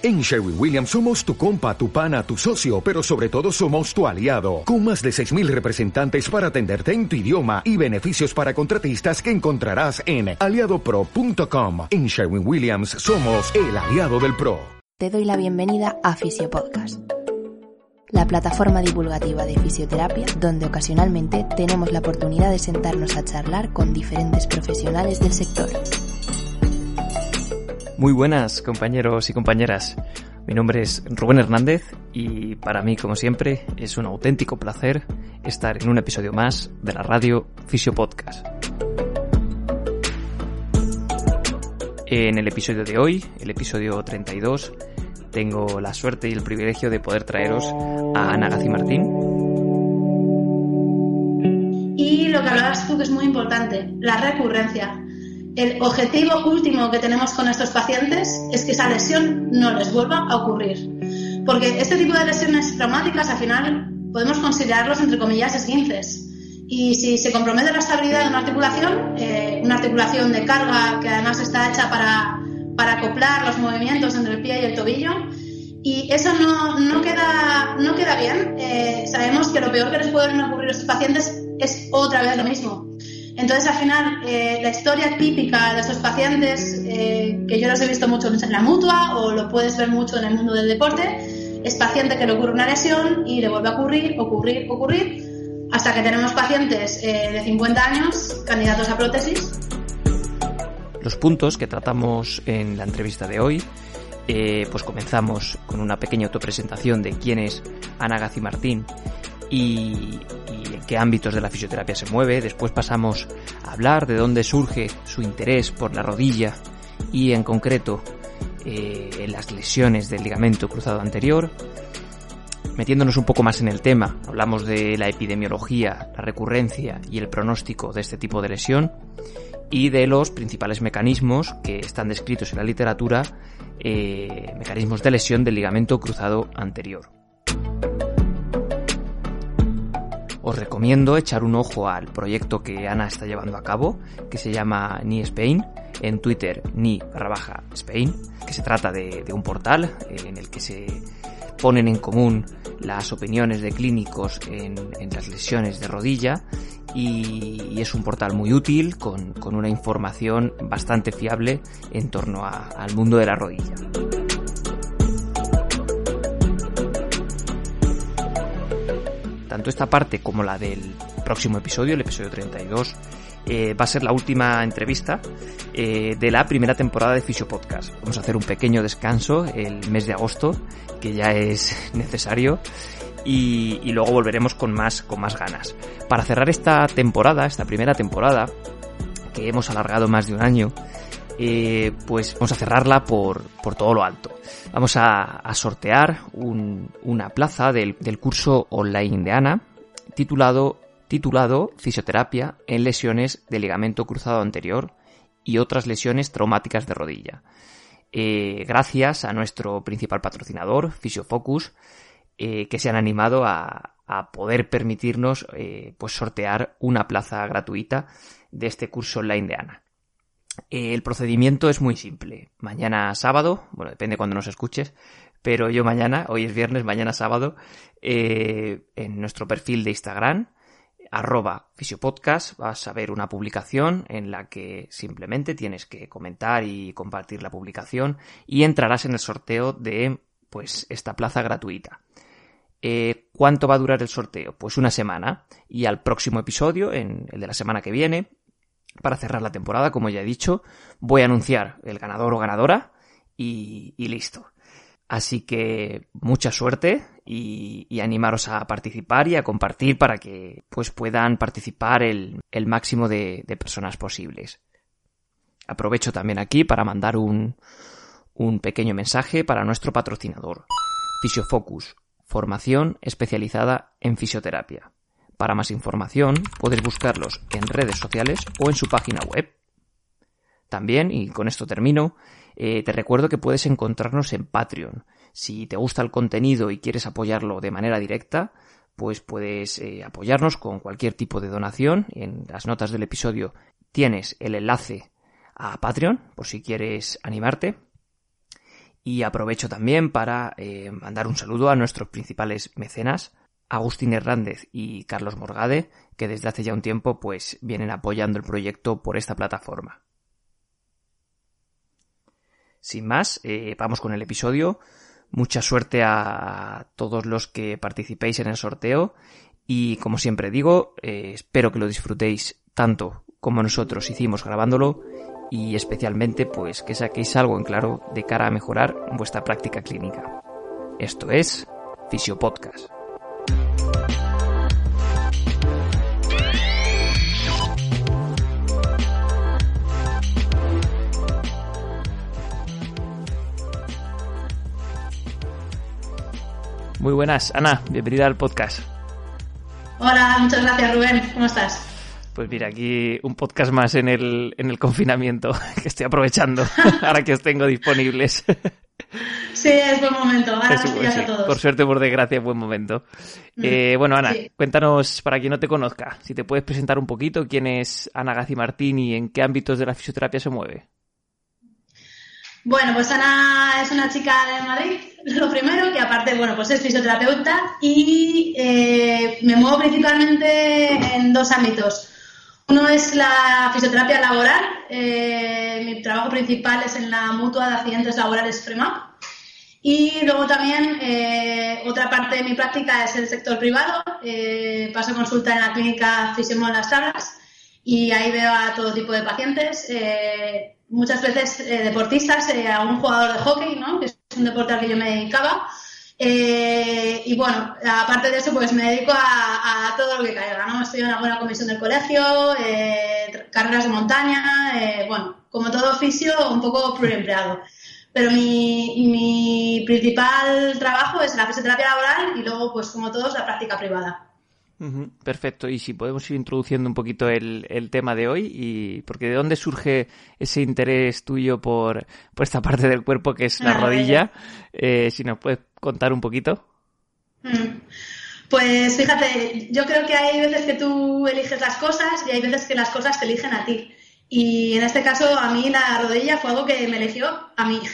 En Sherwin Williams somos tu compa, tu pana, tu socio, pero sobre todo somos tu aliado, con más de 6.000 representantes para atenderte en tu idioma y beneficios para contratistas que encontrarás en aliadopro.com. En Sherwin Williams somos el aliado del PRO. Te doy la bienvenida a Fisiopodcast, la plataforma divulgativa de fisioterapia donde ocasionalmente tenemos la oportunidad de sentarnos a charlar con diferentes profesionales del sector. Muy buenas compañeros y compañeras. Mi nombre es Rubén Hernández y para mí, como siempre, es un auténtico placer estar en un episodio más de la radio Fisio Podcast. En el episodio de hoy, el episodio 32, tengo la suerte y el privilegio de poder traeros a Ana Gazi Martín. Y lo que hablabas tú que es muy importante, la recurrencia el objetivo último que tenemos con estos pacientes es que esa lesión no les vuelva a ocurrir. Porque este tipo de lesiones traumáticas, al final, podemos considerarlos, entre comillas, esguinces. Y si se compromete la estabilidad de una articulación, eh, una articulación de carga que además está hecha para, para acoplar los movimientos entre el pie y el tobillo, y eso no, no, queda, no queda bien, eh, sabemos que lo peor que les puede ocurrir a estos pacientes es otra vez lo mismo, entonces, al final, eh, la historia típica de estos pacientes, eh, que yo los he visto mucho en la mutua o lo puedes ver mucho en el mundo del deporte, es paciente que le ocurre una lesión y le vuelve a ocurrir, ocurrir, ocurrir, hasta que tenemos pacientes eh, de 50 años candidatos a prótesis. Los puntos que tratamos en la entrevista de hoy, pues comenzamos con una pequeña autopresentación de quién es Ana Gazi Martín y, qué ámbitos de la fisioterapia se mueve. Después pasamos a hablar de dónde surge su interés por la rodilla y en concreto eh, las lesiones del ligamento cruzado anterior. Metiéndonos un poco más en el tema, hablamos de la epidemiología, la recurrencia y el pronóstico de este tipo de lesión y de los principales mecanismos que están descritos en la literatura, eh, mecanismos de lesión del ligamento cruzado anterior. Os recomiendo echar un ojo al proyecto que Ana está llevando a cabo, que se llama Ni Spain, en Twitter ni barra baja Spain, que se trata de, un portal eh, en el que se ponen en común las opiniones de clínicos en, las lesiones de rodilla y, es un portal muy útil con, una información bastante fiable en torno al mundo de la rodilla. Tanto esta parte como la del próximo episodio, el episodio 32, eh, va a ser la última entrevista eh, de la primera temporada de Fisio Podcast. Vamos a hacer un pequeño descanso el mes de agosto, que ya es necesario, y, luego volveremos con más, con más ganas. Para cerrar esta temporada, esta primera temporada, que hemos alargado más de un año, eh, pues vamos a cerrarla por, por todo lo alto. Vamos a, sortear una plaza del, curso online de Ana titulado, titulado Fisioterapia en lesiones de ligamento cruzado anterior y otras lesiones traumáticas de rodilla. Eh, gracias a nuestro principal patrocinador, Fisiofocus, eh, que se han animado a, poder permitirnos pues sortear una plaza gratuita de este curso online de Ana. El procedimiento es muy simple. Mañana sábado, bueno, depende cuando nos escuches, pero yo mañana, hoy es viernes, mañana sábado, eh, en nuestro perfil de Instagram, arroba fisiopodcast, vas a ver una publicación en la que simplemente tienes que comentar y compartir la publicación y entrarás en el sorteo de pues esta plaza gratuita. Eh, ¿Cuánto va a durar el sorteo? Pues una semana y al próximo episodio, en el de la semana que viene, para cerrar la temporada, como ya he dicho, voy a anunciar el ganador o ganadora y, listo. Así que mucha suerte y, animaros a participar y a compartir para que pues puedan participar el, máximo de, personas posibles. Aprovecho también aquí para mandar un, un pequeño mensaje para nuestro patrocinador, Fisiofocus, formación especializada en fisioterapia. Para más información puedes buscarlos en redes sociales o en su página web. También, y con esto termino, eh, te recuerdo que puedes encontrarnos en Patreon. Si te gusta el contenido y quieres apoyarlo de manera directa, pues puedes eh, apoyarnos con cualquier tipo de donación. En las notas del episodio tienes el enlace a Patreon, por si quieres animarte. Y aprovecho también para eh, mandar un saludo a nuestros principales mecenas, Agustín Hernández y Carlos Morgade, que desde hace ya un tiempo pues vienen apoyando el proyecto por esta plataforma. Sin más, eh, vamos con el episodio. Mucha suerte a todos los que participéis en el sorteo y como siempre digo, eh, espero que lo disfrutéis tanto como nosotros hicimos grabándolo y especialmente pues que saquéis algo en claro de cara a mejorar vuestra práctica clínica. Esto es Fisiopodcast. Muy buenas, Ana, bienvenida al podcast. Hola, muchas gracias Rubén, ¿cómo estás? Pues mira, aquí un podcast más en el, en el confinamiento que estoy aprovechando ahora que os tengo disponibles. Sí, es buen momento. Ahora a todos. Por suerte, por desgracia, es buen momento. Mm, eh, bueno, Ana, cuéntanos, para quien no te conozca, si te puedes presentar un poquito, quién es Ana Gazi Martín y en qué ámbitos de la fisioterapia se mueve. Bueno, pues Ana es una chica de Madrid, lo primero, que aparte, bueno, pues es fisioterapeuta y eh, me muevo principalmente en dos ámbitos. Uno es la fisioterapia laboral. Eh, mi trabajo principal es en la mutua de accidentes laborales FREMAP. Y luego también eh, otra parte de mi práctica es el sector privado. paso consulta en la clínica Fisiomol Las Tablas y ahí veo a todo tipo de pacientes muchas veces eh, deportistas, eh, a un jugador de hockey, ¿no? que es un deporte al que yo me dedicaba. Eh, y bueno, aparte de eso, pues me dedico a, todo lo que caiga, ¿no? Estoy en una buena comisión del colegio, carreras de montaña, bueno, como todo oficio, un poco pluriempleado. Pero mi, mi principal trabajo es la fisioterapia laboral y luego, pues como todos, la práctica privada. Perfecto. Y si podemos ir introduciendo un poquito el, el, tema de hoy, y porque de dónde surge ese interés tuyo por, por esta parte del cuerpo que es la ah, rodilla, eh, si nos puedes contar un poquito. Mm. Pues fíjate, yo creo que hay veces que tú eliges las cosas y hay veces que las cosas te eligen a ti. Y en este caso, a mí la rodilla fue algo que me eligió a mí.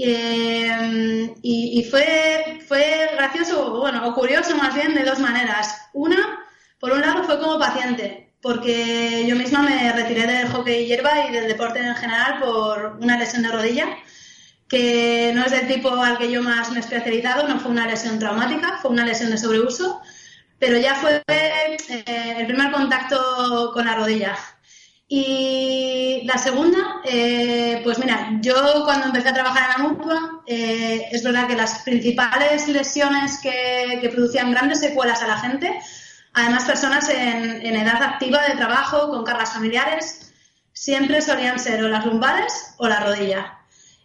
Em, y, y, fue, gracioso, bueno, o curioso más bien de dos maneras. Una, por un lado, fue como paciente, porque yo misma me retiré del hockey hierba y del deporte en general por una lesión de rodilla, que no es del tipo al que yo más me he especializado, no fue una lesión traumática, fue una lesión de sobreuso, pero ya fue eh, el primer contacto con la rodilla. Y la segunda, eh, pues mira, yo cuando empecé a trabajar en la mutua, eh, es verdad que las principales lesiones que, producían grandes secuelas a la gente, además personas en, edad activa de trabajo, con cargas familiares, siempre solían ser o las lumbares o la rodilla.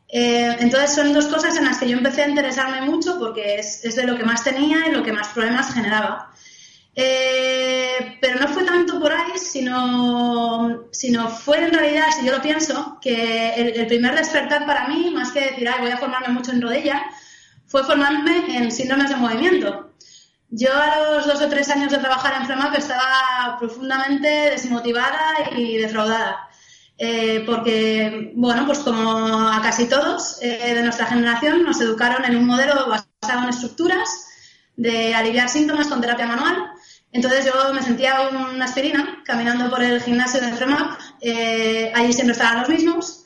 Eh, entonces son dos cosas en las que yo empecé a interesarme mucho porque es, es de lo que más tenía y lo que más problemas generaba. Pero no fue tanto por ahí, sino, sino fue en realidad, si yo lo pienso, que el, primer despertar para mí, más que decir, Ay, voy a formarme mucho en rodilla, fue formarme en síndromes de movimiento. Yo a los dos o tres años de trabajar en FREMAP estaba profundamente desmotivada y defraudada. Eh, porque, bueno, pues como a casi todos eh, de nuestra generación nos educaron en un modelo basado en estructuras de aliviar síntomas con terapia manual entonces yo me sentía una aspirina caminando por el gimnasio de FREMAP. Eh, allí siempre estaban los mismos.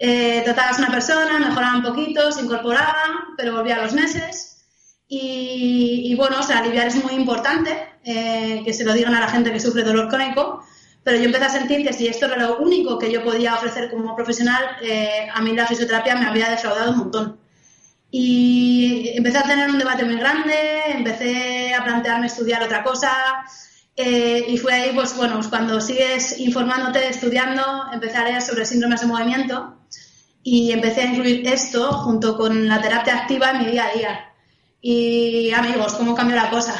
Eh, tratabas a una persona, mejoraba un poquito, se incorporaba, pero volvía a los meses. Y, bueno, o sea, aliviar es muy importante, eh, que se lo digan a la gente que sufre dolor crónico. Pero yo empecé a sentir que si esto era lo único que yo podía ofrecer como profesional, eh, a mí la fisioterapia me había defraudado un montón. Y empecé a tener un debate muy grande, empecé a plantearme estudiar otra cosa. Eh, y fue ahí, pues bueno, pues cuando sigues informándote, estudiando, empecé a leer sobre síndromes de movimiento y empecé a incluir esto junto con la terapia activa en mi día a día. Y amigos, ¿cómo cambió la cosa?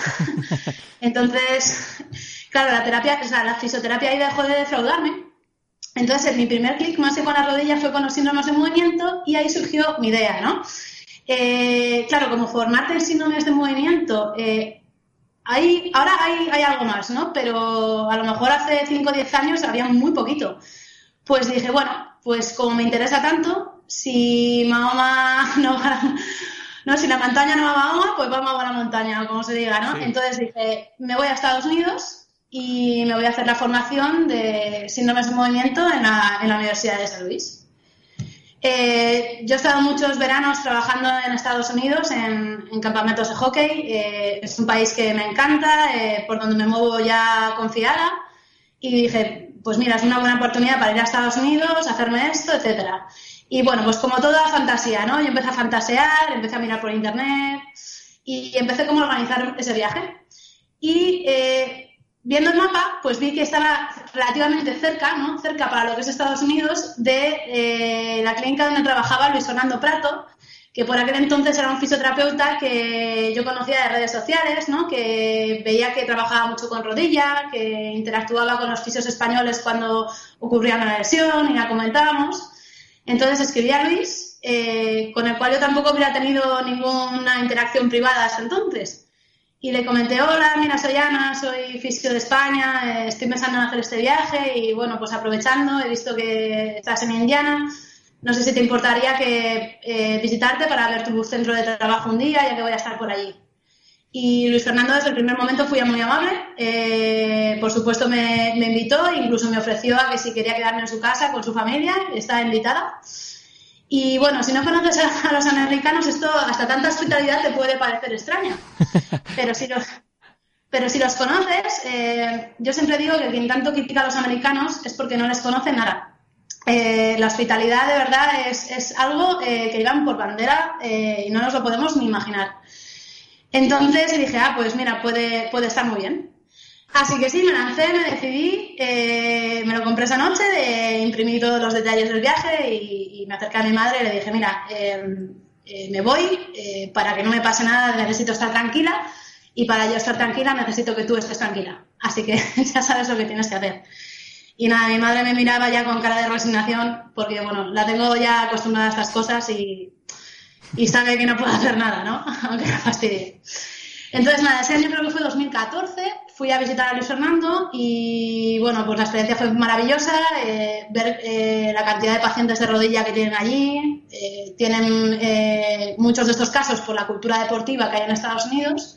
Entonces, claro, la terapia, o sea, la fisioterapia ahí dejó de defraudarme. Entonces, mi primer clic más que con la rodilla fue con los síndromes de movimiento y ahí surgió mi idea, ¿no? Eh, claro, como formarte en síndromes de movimiento, eh, hay, ahora hay, hay, algo más, ¿no? Pero a lo mejor hace 5 o 10 años había muy poquito. Pues dije, bueno, pues como me interesa tanto, si Mahoma no va, no, si la montaña no va a Mahoma, pues vamos a la montaña, como se diga, ¿no? Entonces dije, me voy a Estados Unidos y me voy a hacer la formación de síndromes de movimiento en la, en la Universidad de San Luis. Eh, yo he estado muchos veranos trabajando en Estados Unidos en, campamentos de hockey. Eh, es un país que me encanta, eh, por donde me muevo ya confiada. Y dije, pues mira, es una buena oportunidad para ir a Estados Unidos, hacerme esto, etcétera. Y bueno, pues como toda fantasía, ¿no? Yo empecé a fantasear, empecé a mirar por internet y empecé como a organizar ese viaje. Y viendo el mapa, pues vi que estaba relativamente cerca, ¿no? Cerca para lo que es Estados Unidos, de eh, la clínica donde trabajaba Luis Fernando Prato, que por aquel entonces era un fisioterapeuta que yo conocía de redes sociales, ¿no? Que veía que trabajaba mucho con rodilla, que interactuaba con los fisios españoles cuando ocurría una lesión y la comentábamos. Entonces escribí a Luis, eh, con el cual yo tampoco hubiera tenido ninguna interacción privada hasta entonces. Y le comenté, hola, mira, soy Ana, soy fisio de España, eh, estoy pensando en hacer este viaje y bueno, pues aprovechando, he visto que estás en Indiana, no sé si te importaría que eh, visitarte para ver tu centro de trabajo un día, ya que voy a estar por allí. Y Luis Fernando desde el primer momento fui muy amable, eh, por supuesto me, me invitó, incluso me ofreció a que si quería quedarme en su casa con su familia, estaba invitada. Y bueno, si no conoces a, los americanos, esto hasta tanta hospitalidad te puede parecer extraña. Pero si los, pero si los conoces, eh, yo siempre digo que quien tanto critica a los americanos es porque no les conoce nada. Eh, la hospitalidad de verdad es, es algo eh, que llevan por bandera y no nos lo podemos ni imaginar. Entonces dije, ah, pues mira, puede, puede estar muy bien. Así que sí, me lancé, me decidí, eh, me lo compré esa noche, eh, imprimí todos los detalles del viaje y, me acerqué a mi madre y le dije, mira, em, eh, me voy, para que no me pase nada necesito estar tranquila y para yo estar tranquila necesito que tú estés tranquila. Así que ya sabes lo que tienes que hacer. Y nada, mi madre me miraba ya con cara de resignación porque, bueno, la tengo ya acostumbrada a estas cosas y, y sabe que no puedo hacer nada, ¿no? Aunque me fastidie. Entonces, nada, ese año creo que fue 2014, fui a visitar a Luis Fernando y, bueno, pues la experiencia fue maravillosa, eh, ver eh, la cantidad de pacientes de rodilla que tienen allí. Eh, tienen muchos de estos casos por la cultura deportiva que hay en Estados Unidos.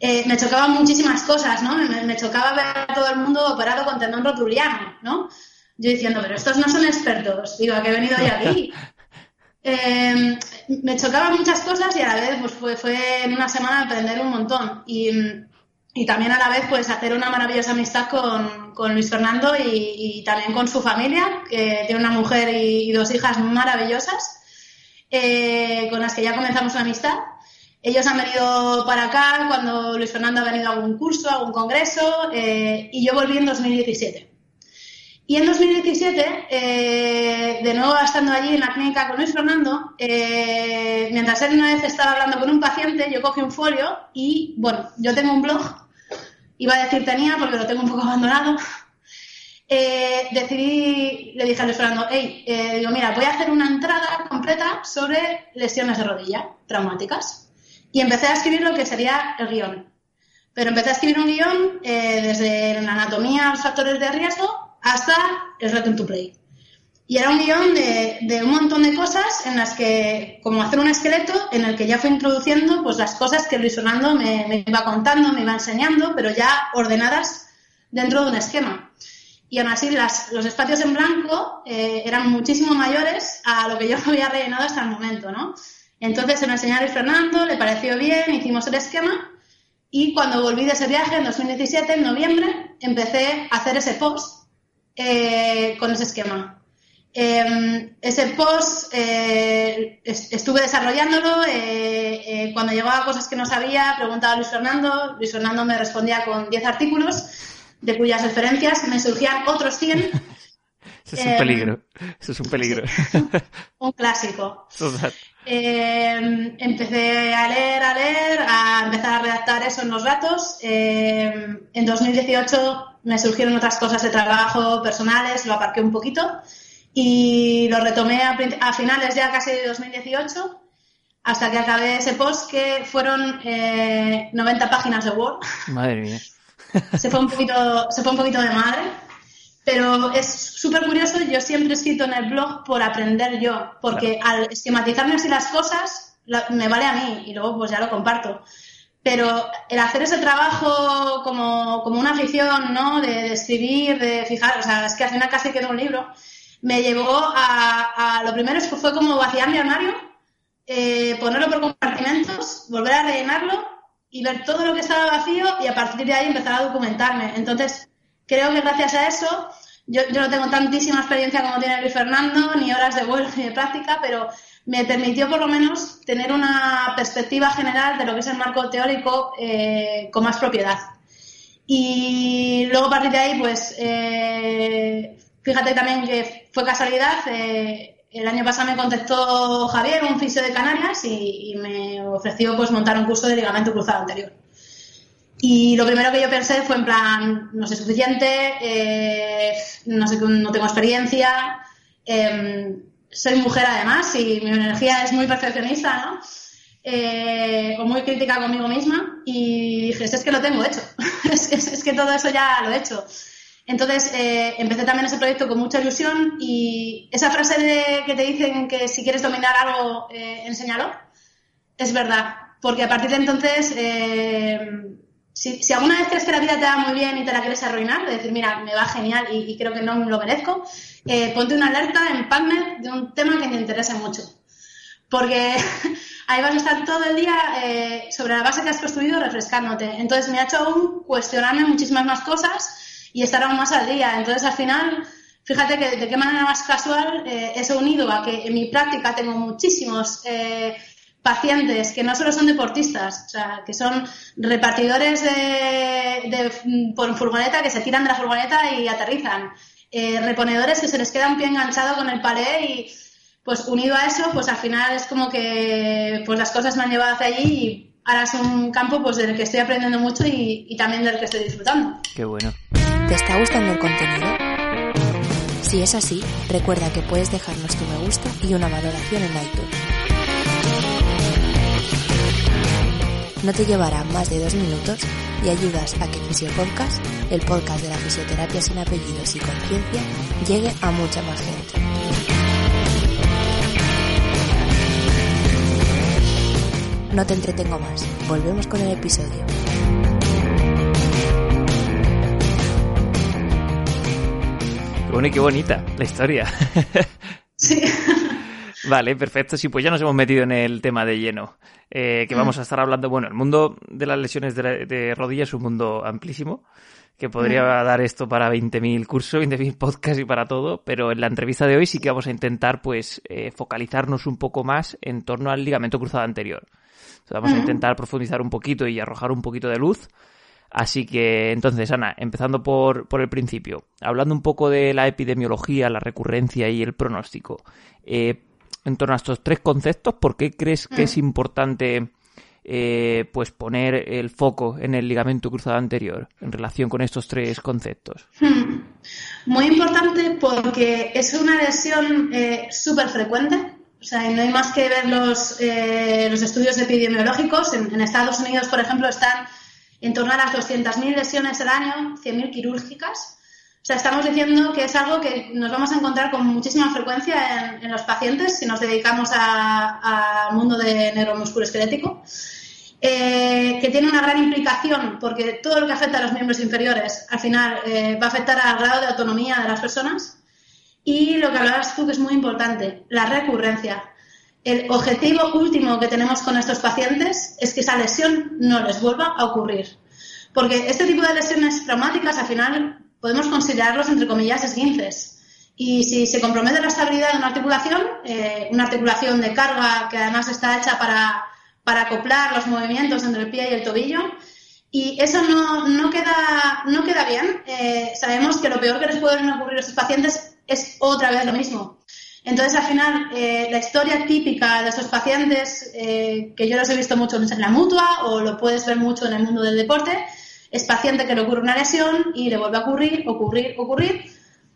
me chocaban muchísimas cosas, ¿no? Me, chocaba ver a todo el mundo operado con tendón rotuliano, ¿no? Yo diciendo, pero estos no son expertos, digo, ¿a qué he venido yo aquí? Eh, me chocaban muchas cosas y a la vez pues fue, en una semana aprender un montón. Y, también a la vez pues hacer una maravillosa amistad con, Luis Fernando y, y, también con su familia, que tiene una mujer y, dos hijas maravillosas, eh, con las que ya comenzamos una amistad. Ellos han venido para acá cuando Luis Fernando ha venido a algún curso, a algún congreso, eh, y yo volví en 2017. Y en 2017, eh, de nuevo estando allí en la clínica con Luis Fernando, eh, mientras él una vez estaba hablando con un paciente, yo cogí un folio y, bueno, yo tengo un blog, iba a decir tenía porque lo tengo un poco abandonado, eh, decidí, le dije a Luis Fernando, hey, digo, mira, voy a hacer una entrada completa sobre lesiones de rodilla traumáticas. Y empecé a escribir lo que sería el guion. Pero empecé a escribir un guion desde la anatomía, los factores de riesgo, hasta el Return to Play. Y era un guion de, un montón de cosas en las que, como hacer un esqueleto, en el que ya fue introduciendo pues las cosas que Luis Fernando me, iba contando, me iba enseñando, pero ya ordenadas dentro de un esquema. Y aún así los espacios en blanco eh, eran muchísimo mayores a lo que yo había rellenado hasta el momento, ¿no? Entonces se lo enseñé a Luis Fernando, le pareció bien, hicimos el esquema y cuando volví de ese viaje en 2017, en noviembre, empecé a hacer ese post eh, con ese esquema. Em, ese post eh, estuve desarrollándolo. Eh, cuando llegaba cosas que no sabía, preguntaba a Luis Fernando. Luis Fernando me respondía con 10 artículos, de cuyas referencias me surgían otros 100. Eso es un peligro. Eso es un peligro. un clásico. Em, empecé a leer, a leer, a empezar a redactar eso en los datos. Em, en 2018 me surgieron otras cosas de trabajo personales, lo aparqué un poquito y lo retomé a, finales ya casi de 2018 hasta que acabé ese post que fueron 90 eh, páginas de Word. Madre mía. se, fue un poquito, se fue un poquito de madre. Pero es súper curioso, yo siempre he escrito en el blog por aprender yo, porque al esquematizarme así las cosas, me vale a mí y luego pues ya lo comparto. Pero el hacer ese trabajo como, como una afición, ¿no? De, escribir, de fijar, o sea, es que al final casi quedó un libro, me llevó a, a lo primero fue como vaciar mi armario, eh, ponerlo por compartimentos, volver a rellenarlo y ver todo lo que estaba vacío y a partir de ahí empezar a documentarme. Entonces, creo que gracias a eso, yo, yo no tengo tantísima experiencia como tiene Luis Fernando, ni horas de vuelo ni de práctica, pero me permitió por lo menos tener una perspectiva general de lo que es el marco teórico eh, con más propiedad. Y luego a partir de ahí, pues, eh, fíjate también que fue casualidad, eh, el año pasado me contactó Javier, un fisio de Canarias, y, me ofreció pues montar un curso de ligamento cruzado anterior. Y lo primero que yo pensé fue en plan, no sé suficiente, no sé, no tengo experiencia, em, soy mujer además y mi energía es muy perfeccionista, ¿no? Eh, o muy crítica conmigo misma y dije, es que lo tengo hecho, es, que todo eso ya lo he hecho. Entonces eh, empecé también ese proyecto con mucha ilusión y esa frase de que te dicen que si quieres dominar algo, eh, enséñalo, es verdad, porque a partir de entonces, si, alguna vez crees que la vida te va muy bien y te la quieres arruinar, de decir, mira, me va genial y, creo que no lo merezco, eh, ponte una alerta en PubMed de un tema que te interese mucho. Porque ahí vas a estar todo el día eh, sobre la base que has construido refrescándote. Entonces me ha hecho aún cuestionarme muchísimas más cosas y estar aún más al día. Entonces al final, fíjate que de qué manera más casual eh, eso unido a que en mi práctica tengo muchísimos pacientes que no solo son deportistas, o sea, que son repartidores de, por furgoneta que se tiran de la furgoneta y aterrizan, eh, reponedores que se les queda un pie enganchado con el palé y pues unido a eso, pues al final es como que pues las cosas me han llevado hacia allí y ahora es un campo pues del que estoy aprendiendo mucho y, también del que estoy disfrutando. Qué bueno. ¿Te está gustando el contenido? Si es así, recuerda que puedes dejarnos tu me gusta y una valoración en iTunes. No te llevará más de dos minutos y ayudas a que Fisiopodcast, el podcast de la fisioterapia sin apellidos y conciencia, llegue a mucha más gente. No te entretengo más, volvemos con el episodio. Qué bueno y qué bonita la historia. Sí. Vale, perfecto. Sí, pues ya nos hemos metido en el tema de lleno. Eh, que vamos a estar hablando. Bueno, el mundo de las lesiones de, de rodilla es un mundo amplísimo. Que podría dar esto para 20.000 cursos, 20.000 podcasts y para todo. Pero en la entrevista de hoy sí que vamos a intentar, pues, eh, focalizarnos un poco más en torno al ligamento cruzado anterior. vamos a intentar profundizar un poquito y arrojar un poquito de luz. Así que, entonces, Ana, empezando por, por el principio, hablando un poco de la epidemiología, la recurrencia y el pronóstico, eh, en torno a estos tres conceptos, ¿por qué crees que es mm. importante eh, pues poner el foco en el ligamento cruzado anterior en relación con estos tres conceptos? Muy importante porque es una lesión eh, súper frecuente. O sea, no hay más que ver los, eh, los estudios epidemiológicos. En, en, Estados Unidos, por ejemplo, están en torno a las 200.000 lesiones al año, 100.000 quirúrgicas. Estamos diciendo que es algo que nos vamos a encontrar con muchísima frecuencia en, los pacientes si nos dedicamos al mundo de neuromusculo esquelético, eh, que tiene una gran implicación porque todo lo que afecta a los miembros inferiores al final eh, va a afectar al grado de autonomía de las personas. Y lo que hablabas tú que es muy importante, la recurrencia. El objetivo último que tenemos con estos pacientes es que esa lesión no les vuelva a ocurrir. Porque este tipo de lesiones traumáticas al final podemos considerarlos, entre comillas, esguinces. Y si se compromete la estabilidad de una articulación, eh, una articulación de carga que además está hecha para, para, acoplar los movimientos entre el pie y el tobillo, y eso no, no queda, no queda bien, eh, sabemos que lo peor que les puede ocurrir a estos pacientes es otra vez lo mismo. Entonces, al final, eh, la historia típica de estos pacientes, que yo los he visto mucho en la mutua o lo puedes ver mucho en el mundo del deporte, es paciente que le ocurre una lesión y le vuelve a ocurrir, ocurrir, ocurrir,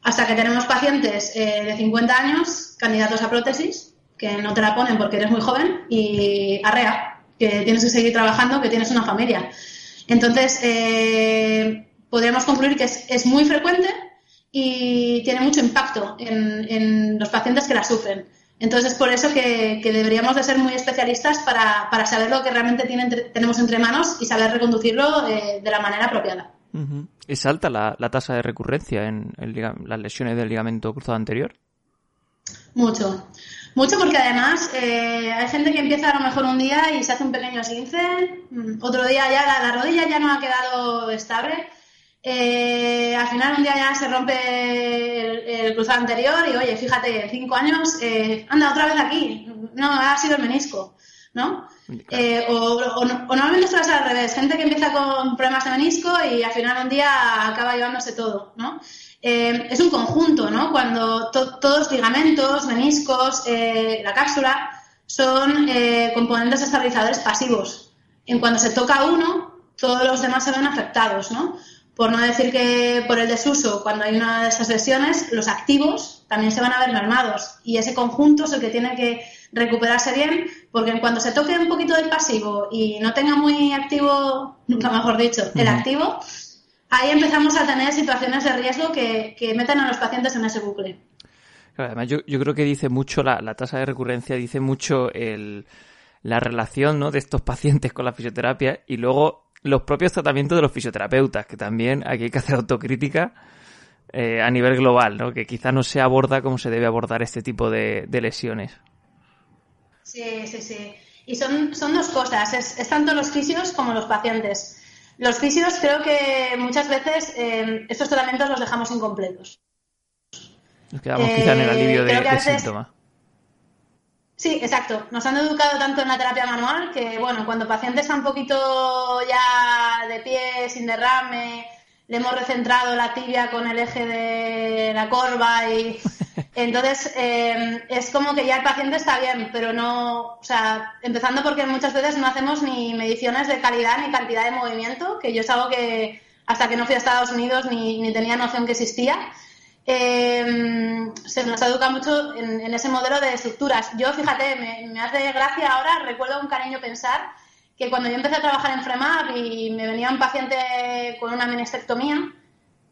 hasta que tenemos pacientes eh, de 50 años, candidatos a prótesis, que no te la ponen porque eres muy joven, y arrea, que tienes que seguir trabajando, que tienes una familia. Entonces, eh, podríamos concluir que es, muy frecuente y tiene mucho impacto en, los pacientes que la sufren. Entonces es por eso que, deberíamos de ser muy especialistas para, saber lo que realmente tenemos entre manos y saber reconducirlo eh, de la manera apropiada. ¿Es alta la, tasa de recurrencia en las lesiones del ligamento cruzado anterior? Mucho. Mucho porque además eh, hay gente que empieza a lo mejor un día y se hace un pequeño esguince, mm, otro día ya la, rodilla ya no ha quedado estable, eh, al final un día ya se rompe el, cruzado anterior y oye, fíjate, cinco años, eh, anda otra vez aquí, no, ha sido el menisco, ¿no? o, normalmente suele ser al revés, gente que empieza con problemas de menisco y al final un día acaba llevándose todo, ¿no? Eh, es un conjunto, ¿no? Cuando todos los ligamentos, meniscos, eh, la cápsula son eh, componentes estabilizadores pasivos. En cuando se toca uno, todos los demás se ven afectados, ¿no? Por no decir que por el desuso, cuando hay una de estas lesiones, los activos también se van a ver mermados y ese conjunto es el que tiene que recuperarse bien, porque en cuando se toque un poquito del pasivo y no tenga muy activo, nunca mejor dicho, el activo, ahí empezamos a tener situaciones de riesgo que, meten a los pacientes en ese bucle. además, yo, creo que dice mucho la, tasa de recurrencia, dice mucho la relación ¿no? de estos pacientes con la fisioterapia y luego los propios tratamientos de los fisioterapeutas, que también aquí hay que hacer autocrítica eh, a nivel global, ¿no? que quizá no se aborda como se debe abordar este tipo de, lesiones. Sí, sí, sí. Y son, son dos cosas, es, es tanto los fisios como los pacientes. Los fisios creo que muchas veces eh, estos tratamientos los dejamos incompletos. Nos quedamos quizá en el alivio de, de síntoma. Sí, exacto. Nos han educado tanto en la terapia manual que, bueno, cuando el paciente está un poquito ya de pie, sin derrame, le hemos recentrado la tibia con el eje de la corva y entonces eh, es como que ya el paciente está bien, pero no, o sea, empezando porque muchas veces no hacemos ni mediciones de calidad ni cantidad de movimiento, que yo es algo que hasta que no fui a Estados Unidos ni, tenía noción que existía. Eh, se nos educa mucho en, ese modelo de estructuras. Yo, fíjate, me, me hace gracia ahora, recuerdo un cariño pensar que cuando yo empecé a trabajar en FREMAP y me venía un paciente con una menestectomía,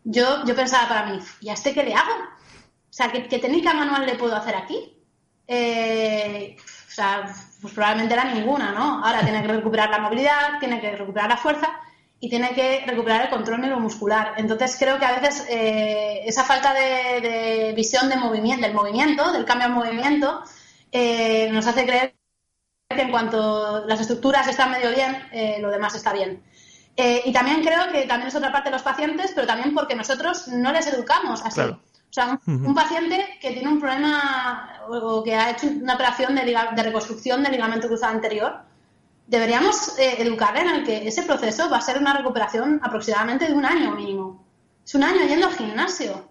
yo, yo pensaba para mí, ¿y este qué le hago? O sea, ¿qué, técnica manual le puedo hacer aquí? Eh, o sea, pues probablemente era ninguna, ¿no? Ahora tiene que recuperar la movilidad, tiene que recuperar la fuerza y tiene que recuperar el control neuromuscular. Entonces creo que a veces eh, esa falta de, visión de movimiento, del movimiento, del cambio de movimiento, eh, nos hace creer que en cuanto las estructuras están medio bien, eh, lo demás está bien. Y también creo que también es otra parte de los pacientes, pero también porque nosotros no les educamos así. O sea, un, paciente que tiene un problema o, que ha hecho una operación de, de reconstrucción del ligamento cruzado anterior, deberíamos eh, educarle en el que ese proceso va a ser una recuperación aproximadamente de un año mínimo. Es un año yendo al gimnasio.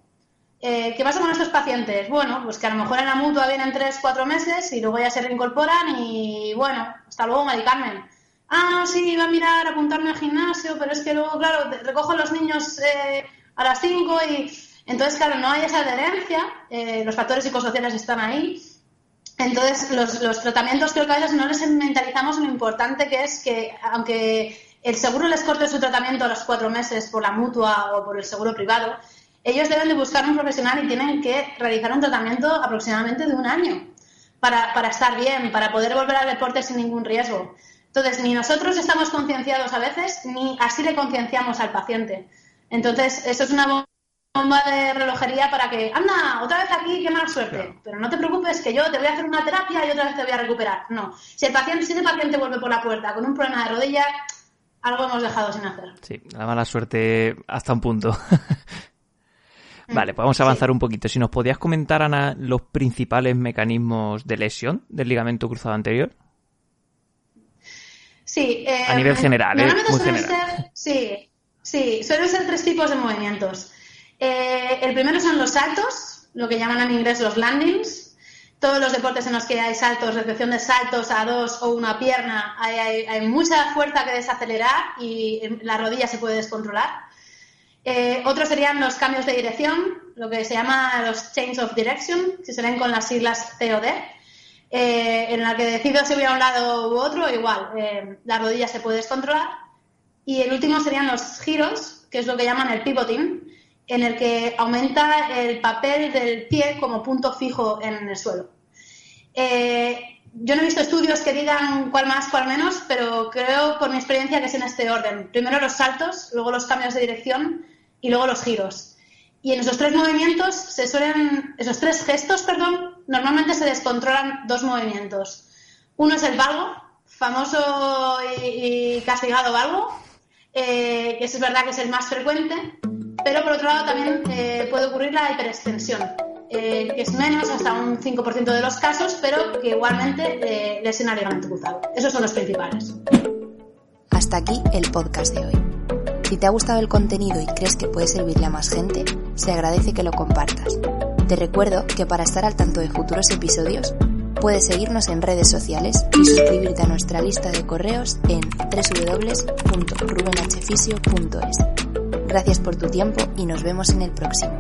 Eh, ¿Qué pasa con estos pacientes? Bueno, pues que a lo mejor en la mutua vienen tres, cuatro meses y luego ya se reincorporan y bueno, hasta luego, Mari Carmen. Ah, sí, iba a mirar, apuntarme al gimnasio, pero es que luego, claro, recojo a los niños eh, a las cinco y entonces, claro, no hay esa adherencia, eh, los factores psicosociales están ahí. Entonces, los, tratamientos creo que a veces no les mentalizamos lo importante que es que, aunque el seguro les corte su tratamiento a los cuatro meses por la mutua o por el seguro privado, ellos deben de buscar un profesional y tienen que realizar un tratamiento aproximadamente de un año para, para estar bien, para poder volver al deporte sin ningún riesgo. Entonces, ni nosotros estamos concienciados a veces, ni así le concienciamos al paciente. Entonces, eso es una bomba de relojería para que, anda, otra vez aquí, qué mala suerte. Pero no te preocupes, que yo te voy a hacer una terapia y otra vez te voy a recuperar. No. Si el paciente, si el paciente vuelve por la puerta con un problema de rodilla, algo hemos dejado sin hacer. Sí, la mala suerte hasta un punto. Vale, pues vamos a avanzar un poquito. Si nos podías comentar, Ana, los principales mecanismos de lesión del ligamento cruzado anterior. Sí. a nivel general, ¿eh? Muy general. Ser, sí, sí, suelen ser tres tipos de movimientos. Eh, el primero son los saltos, lo que llaman en inglés los landings. Todos los deportes en los que hay saltos, recepción de saltos a dos o una pierna, hay, mucha fuerza que desacelerar y la rodilla se puede descontrolar. Eh, otros serían los cambios de dirección, lo que se llama los change of direction, si se ven con las siglas COD, eh, en la que decido si voy a un lado u otro, igual, eh, la rodilla se puede descontrolar. Y el último serían los giros, que es lo que llaman el pivoting, en el que aumenta el papel del pie como punto fijo en el suelo. Eh, yo no he visto estudios que digan cuál más, cuál menos, pero creo por mi experiencia que es en este orden. Primero los saltos, luego los cambios de dirección y luego los giros. Y en esos tres movimientos se suelen, esos tres gestos, perdón, normalmente se descontrolan dos movimientos. Uno es el valgo, famoso y, castigado valgo, eh, que es verdad que es el más frecuente, pero por otro lado también eh, puede ocurrir la hiperextensión, eh, que es menos, hasta un 5% de los casos, pero que igualmente lesiona el ligamento cruzado. Esos son los principales. Hasta aquí el podcast de hoy. Si te ha gustado el contenido y crees que puede servirle a más gente, se agradece que lo compartas. Te recuerdo que para estar al tanto de futuros episodios, puedes seguirnos en redes sociales y suscribirte a nuestra lista de correos en www.rubenhfisio.es. Gracias por tu tiempo y nos vemos en el próximo.